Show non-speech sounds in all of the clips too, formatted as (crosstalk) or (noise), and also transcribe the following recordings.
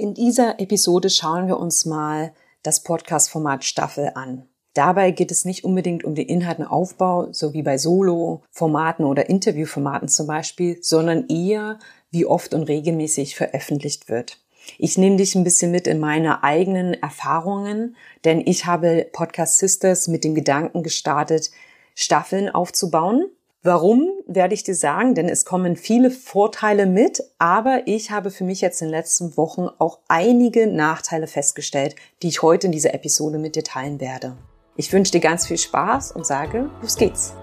In dieser Episode schauen wir uns mal das Podcast-Format Staffel an. Dabei geht es nicht unbedingt um den Inhaltenaufbau, so wie bei Solo-Formaten oder Interviewformaten zum Beispiel, sondern eher, wie oft und regelmäßig veröffentlicht wird. Ich nehme dich ein bisschen mit in meine eigenen Erfahrungen, denn ich habe Podcast Sisters mit dem Gedanken gestartet, Staffeln aufzubauen Warum werde ich dir sagen? Denn es kommen viele Vorteile mit, aber ich habe für mich jetzt in den letzten Wochen auch einige Nachteile festgestellt, die ich heute in dieser Episode mit dir teilen werde. Ich wünsche dir ganz viel Spaß und sage, los geht's!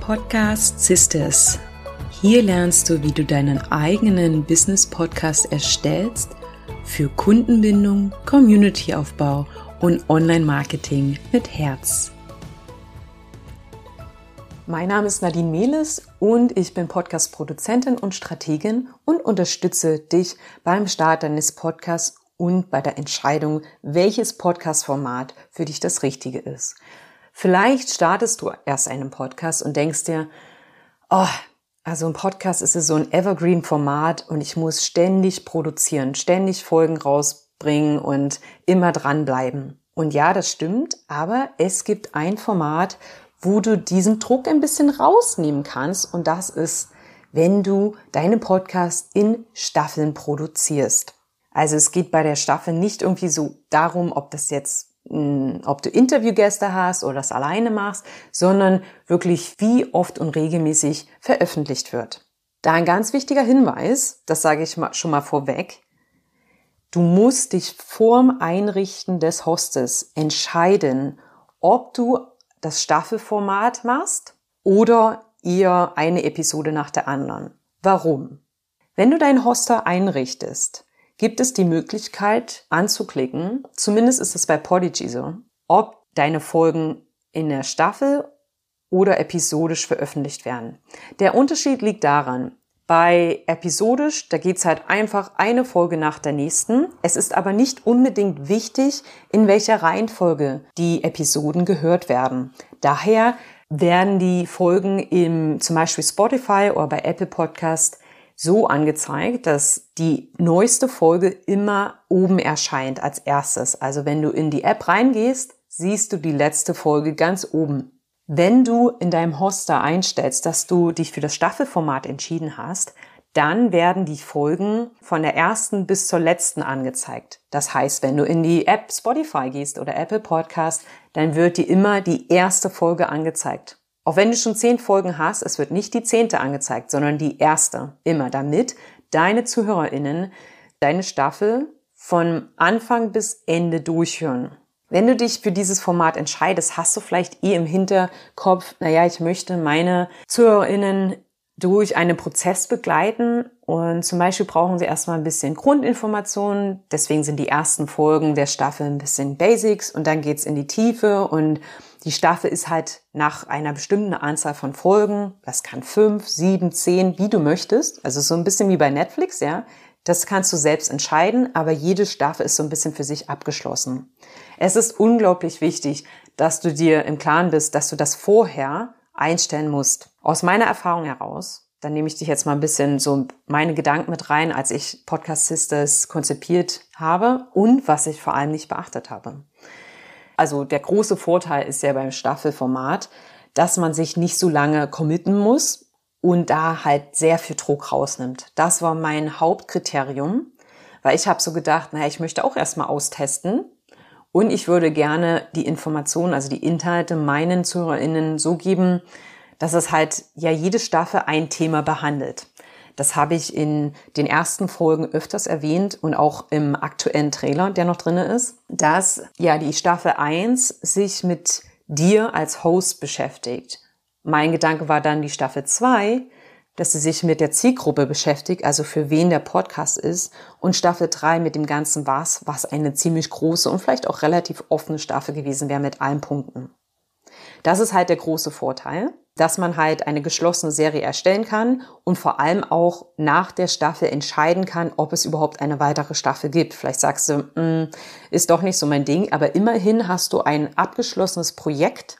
Podcast Sisters. Hier lernst du, wie du deinen eigenen Business Podcast erstellst – für Kundenbindung, Communityaufbau und Online-Marketing mit Herz. Mein Name ist Nadine Mehles und ich bin Podcast-Produzentin und Strategin und unterstütze dich beim Start deines Podcasts und bei der Entscheidung, welches Podcast-Format für dich das Richtige ist. Vielleicht startest du erst einen Podcast und denkst dir, oh, also ein Podcast ist so ein Evergreen-Format und ich muss ständig produzieren, ständig Folgen rausbringen und immer dranbleiben. Und ja, das stimmt, aber es gibt ein Format, wo du diesen Druck ein bisschen rausnehmen kannst und das ist, wenn du deine Podcast in Staffeln produzierst. Also es geht bei der Staffel nicht irgendwie so darum, ob das jetzt ob du Interviewgäste hast oder das alleine machst, sondern wirklich wie oft und regelmäßig veröffentlicht wird. Da ein ganz wichtiger Hinweis, das sage ich schon mal vorweg, du musst dich vorm Einrichten des Hostes entscheiden, ob du das Staffelformat machst oder eher eine Episode nach der anderen. Warum? Wenn du deinen Hoster einrichtest, gibt es die Möglichkeit anzuklicken, zumindest ist es bei Podigy so, ob deine Folgen in der Staffel oder episodisch veröffentlicht werden. Der Unterschied liegt daran, bei episodisch, da geht's halt einfach eine Folge nach der nächsten. Es ist aber nicht unbedingt wichtig, in welcher Reihenfolge die Episoden gehört werden. Daher werden die Folgen im zum Beispiel Spotify oder bei Apple Podcast so angezeigt, dass die neueste Folge immer oben erscheint als erstes. Also wenn du in die App reingehst, siehst du die letzte Folge ganz oben. Wenn du in deinem Hoster einstellst, dass du dich für das Staffelformat entschieden hast, dann werden die Folgen von der ersten bis zur letzten angezeigt. Das heißt, wenn du in die App Spotify gehst oder Apple Podcast, dann wird dir immer die erste Folge angezeigt. Auch wenn du schon zehn Folgen hast, es wird nicht die zehnte angezeigt, sondern die erste. Immer damit deine ZuhörerInnen deine Staffel von Anfang bis Ende durchhören. Wenn du dich für dieses Format entscheidest, hast du vielleicht eh im Hinterkopf, naja, ich möchte meine ZuhörerInnen durch einen Prozess begleiten und zum Beispiel brauchen sie erstmal ein bisschen Grundinformationen. Deswegen sind die ersten Folgen der Staffel ein bisschen Basics und dann geht's in die Tiefe und die Staffel ist halt nach einer bestimmten Anzahl von Folgen. Das kann fünf, sieben, zehn, wie du möchtest. Also so ein bisschen wie bei Netflix, ja. Das kannst du selbst entscheiden, aber jede Staffel ist so ein bisschen für sich abgeschlossen. Es ist unglaublich wichtig, dass du dir im Klaren bist, dass du das vorher einstellen musst. Aus meiner Erfahrung heraus, dann nehme ich dich jetzt mal ein bisschen so meine Gedanken mit rein, als ich Podcast Sisters konzipiert habe und was ich vor allem nicht beachtet habe. Also der große Vorteil ist ja beim Staffelformat, dass man sich nicht so lange committen muss und da halt sehr viel Druck rausnimmt. Das war mein Hauptkriterium, weil ich habe so gedacht, naja, ich möchte auch erstmal austesten und ich würde gerne die Informationen, also die Inhalte meinen ZuhörerInnen so geben, dass es halt ja jede Staffel ein Thema behandelt. Das habe ich in den ersten Folgen öfters erwähnt und auch im aktuellen Trailer, der noch drinne ist, dass ja die Staffel 1 sich mit dir als Host beschäftigt. Mein Gedanke war dann die Staffel 2, dass sie sich mit der Zielgruppe beschäftigt, also für wen der Podcast ist, und Staffel 3 mit dem ganzen Was, was eine ziemlich große und vielleicht auch relativ offene Staffel gewesen wäre mit allen Punkten. Das ist halt der große Vorteil dass man halt eine geschlossene Serie erstellen kann und vor allem auch nach der Staffel entscheiden kann, ob es überhaupt eine weitere Staffel gibt. Vielleicht sagst du, mm, ist doch nicht so mein Ding, aber immerhin hast du ein abgeschlossenes Projekt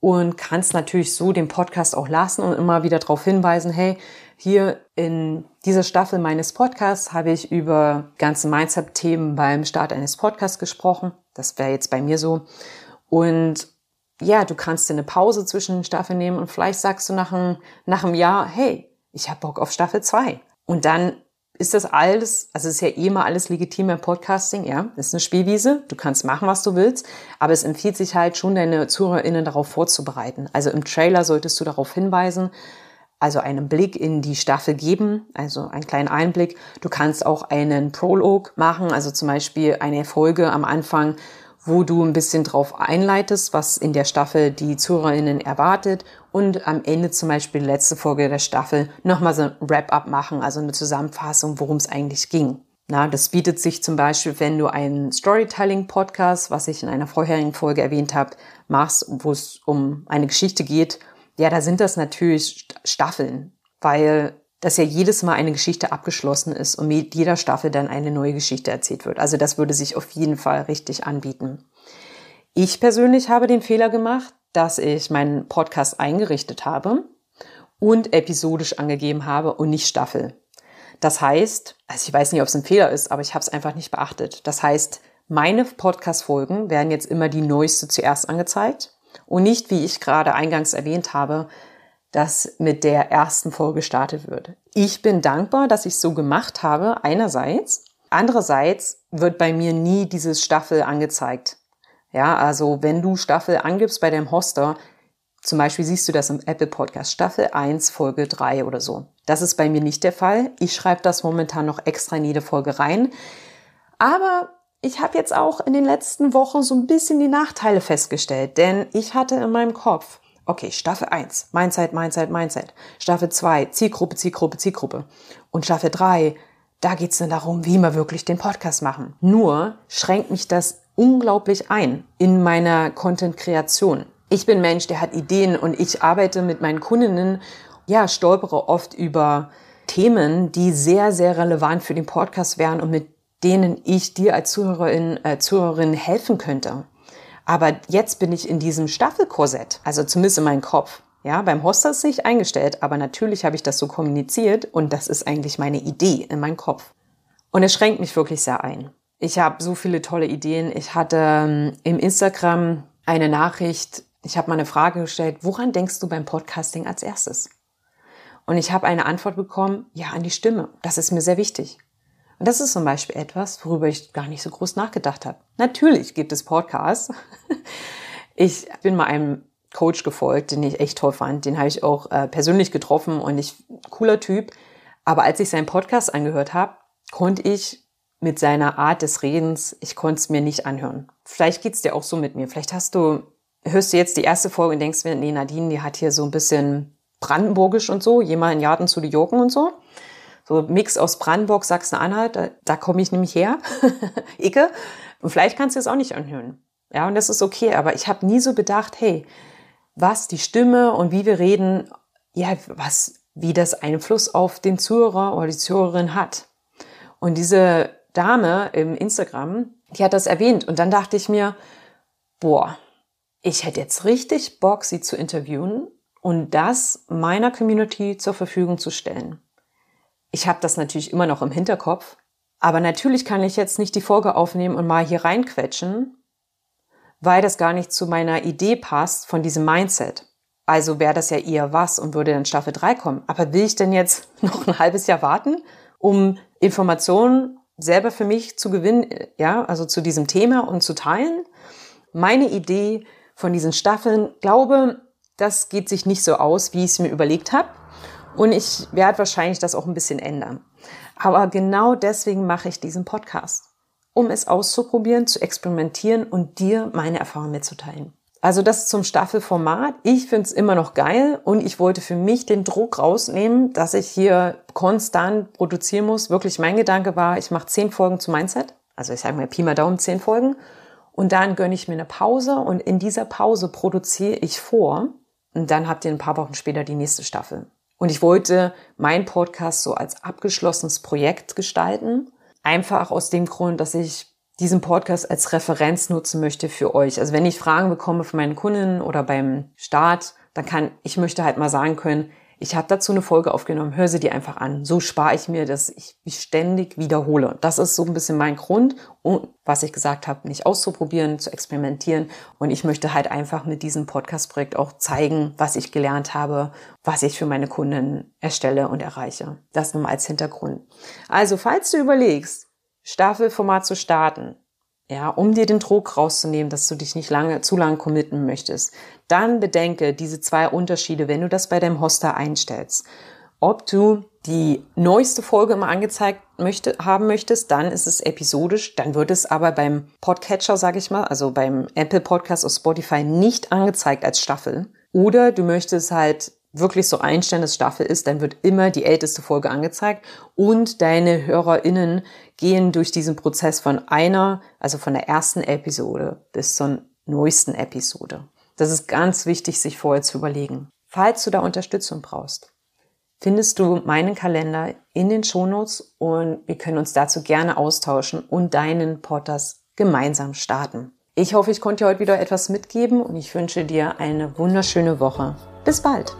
und kannst natürlich so den Podcast auch lassen und immer wieder darauf hinweisen, hey, hier in dieser Staffel meines Podcasts habe ich über ganze Mindset-Themen beim Start eines Podcasts gesprochen. Das wäre jetzt bei mir so. Und ja, du kannst dir eine Pause zwischen Staffeln nehmen und vielleicht sagst du nach einem, nach einem Jahr, hey, ich habe Bock auf Staffel 2. Und dann ist das alles, also es ist ja eh mal alles legitim im Podcasting, ja, das ist eine Spielwiese, du kannst machen, was du willst, aber es empfiehlt sich halt schon, deine ZuhörerInnen darauf vorzubereiten. Also im Trailer solltest du darauf hinweisen, also einen Blick in die Staffel geben, also einen kleinen Einblick. Du kannst auch einen Prolog machen, also zum Beispiel eine Folge am Anfang, wo du ein bisschen drauf einleitest, was in der Staffel die ZuhörerInnen erwartet und am Ende zum Beispiel die letzte Folge der Staffel nochmal so ein Wrap-up machen, also eine Zusammenfassung, worum es eigentlich ging. Na, das bietet sich zum Beispiel, wenn du einen Storytelling-Podcast, was ich in einer vorherigen Folge erwähnt habe, machst, wo es um eine Geschichte geht. Ja, da sind das natürlich Staffeln, weil dass ja jedes Mal eine Geschichte abgeschlossen ist und mit jeder Staffel dann eine neue Geschichte erzählt wird. Also das würde sich auf jeden Fall richtig anbieten. Ich persönlich habe den Fehler gemacht, dass ich meinen Podcast eingerichtet habe und episodisch angegeben habe und nicht Staffel. Das heißt, also ich weiß nicht, ob es ein Fehler ist, aber ich habe es einfach nicht beachtet. Das heißt, meine Podcast-Folgen werden jetzt immer die neueste zuerst angezeigt und nicht, wie ich gerade eingangs erwähnt habe, das mit der ersten Folge gestartet wird. Ich bin dankbar, dass ich so gemacht habe, einerseits. Andererseits wird bei mir nie dieses Staffel angezeigt. Ja, also wenn du Staffel angibst bei deinem Hoster, zum Beispiel siehst du das im Apple Podcast Staffel 1, Folge 3 oder so. Das ist bei mir nicht der Fall. Ich schreibe das momentan noch extra in jede Folge rein. Aber ich habe jetzt auch in den letzten Wochen so ein bisschen die Nachteile festgestellt, denn ich hatte in meinem Kopf, Okay, Staffel 1, Mindset, Mindset, Mindset. Staffel 2, Zielgruppe, Zielgruppe, Zielgruppe. Und Staffel 3, da geht's dann darum, wie wir wirklich den Podcast machen. Nur schränkt mich das unglaublich ein in meiner Content-Kreation. Ich bin Mensch, der hat Ideen und ich arbeite mit meinen Kundinnen, ja, stolpere oft über Themen, die sehr, sehr relevant für den Podcast wären und mit denen ich dir als Zuhörerin, äh, Zuhörerin helfen könnte. Aber jetzt bin ich in diesem Staffelkorsett, also zumindest in meinem Kopf. Ja, beim Hoster ist nicht eingestellt, aber natürlich habe ich das so kommuniziert und das ist eigentlich meine Idee in meinem Kopf. Und es schränkt mich wirklich sehr ein. Ich habe so viele tolle Ideen. Ich hatte ähm, im Instagram eine Nachricht, ich habe mal eine Frage gestellt, woran denkst du beim Podcasting als erstes? Und ich habe eine Antwort bekommen, ja, an die Stimme. Das ist mir sehr wichtig. Und das ist zum Beispiel etwas, worüber ich gar nicht so groß nachgedacht habe. Natürlich gibt es Podcasts. (laughs) Ich bin mal einem Coach gefolgt, den ich echt toll fand. Den habe ich auch äh, persönlich getroffen und ich cooler Typ. Aber als ich seinen Podcast angehört habe, konnte ich mit seiner Art des Redens, ich konnte es mir nicht anhören. Vielleicht geht's dir auch so mit mir. Vielleicht hast du, hörst du jetzt die erste Folge und denkst mir, nee, Nadine, die hat hier so ein bisschen brandenburgisch und so, jemand in Jarten zu die Joken und so so Mix aus Brandenburg, Sachsen-Anhalt, da, da komme ich nämlich her, (laughs) Icke. Und vielleicht kannst du es auch nicht anhören. Ja, und das ist okay, aber ich habe nie so bedacht, hey, was die Stimme und wie wir reden, ja, was, wie das Einfluss auf den Zuhörer oder die Zuhörerin hat. Und diese Dame im Instagram, die hat das erwähnt und dann dachte ich mir, boah, ich hätte jetzt richtig Bock, sie zu interviewen und das meiner Community zur Verfügung zu stellen. Ich habe das natürlich immer noch im Hinterkopf, aber natürlich kann ich jetzt nicht die Folge aufnehmen und mal hier reinquetschen, weil das gar nicht zu meiner Idee passt von diesem Mindset. Also wäre das ja eher was und würde dann Staffel 3 kommen. Aber will ich denn jetzt (laughs) noch ein halbes Jahr warten, um Informationen selber für mich zu gewinnen, ja, also zu diesem Thema und zu teilen? Meine Idee von diesen Staffeln, glaube, das geht sich nicht so aus, wie ich es mir überlegt habe. Und ich werde wahrscheinlich das auch ein bisschen ändern. Aber genau deswegen mache ich diesen Podcast, um es auszuprobieren, zu experimentieren und dir meine Erfahrungen mitzuteilen. Also das zum Staffelformat. Ich finde es immer noch geil und ich wollte für mich den Druck rausnehmen, dass ich hier konstant produzieren muss. Wirklich mein Gedanke war, ich mache zehn Folgen zu Mindset. Also ich sage mal Pi mal Daumen zehn Folgen. Und dann gönne ich mir eine Pause und in dieser Pause produziere ich vor. Und dann habt ihr ein paar Wochen später die nächste Staffel. Und ich wollte meinen Podcast so als abgeschlossenes Projekt gestalten. Einfach aus dem Grund, dass ich diesen Podcast als Referenz nutzen möchte für euch. Also wenn ich Fragen bekomme von meinen Kunden oder beim Start, dann kann ich möchte halt mal sagen können, ich habe dazu eine Folge aufgenommen, hör sie dir einfach an. So spare ich mir, dass ich mich ständig wiederhole. Das ist so ein bisschen mein Grund, um, was ich gesagt habe, nicht auszuprobieren, zu experimentieren. Und ich möchte halt einfach mit diesem Podcast-Projekt auch zeigen, was ich gelernt habe, was ich für meine Kunden erstelle und erreiche. Das nur mal als Hintergrund. Also, falls du überlegst, Staffelformat zu starten, ja, um dir den Druck rauszunehmen, dass du dich nicht lange, zu lange committen möchtest, dann bedenke diese zwei Unterschiede, wenn du das bei deinem Hoster einstellst. Ob du die neueste Folge immer angezeigt möchte, haben möchtest, dann ist es episodisch, dann wird es aber beim Podcatcher, sage ich mal, also beim Apple Podcast oder Spotify nicht angezeigt als Staffel. Oder du möchtest halt wirklich so einstellen, dass Staffel ist, dann wird immer die älteste Folge angezeigt und deine HörerInnen gehen durch diesen Prozess von einer, also von der ersten Episode bis zur neuesten Episode. Das ist ganz wichtig, sich vorher zu überlegen. Falls du da Unterstützung brauchst, findest du meinen Kalender in den Shownotes und wir können uns dazu gerne austauschen und deinen Podcast gemeinsam starten. Ich hoffe, ich konnte dir heute wieder etwas mitgeben und ich wünsche dir eine wunderschöne Woche. Bis bald!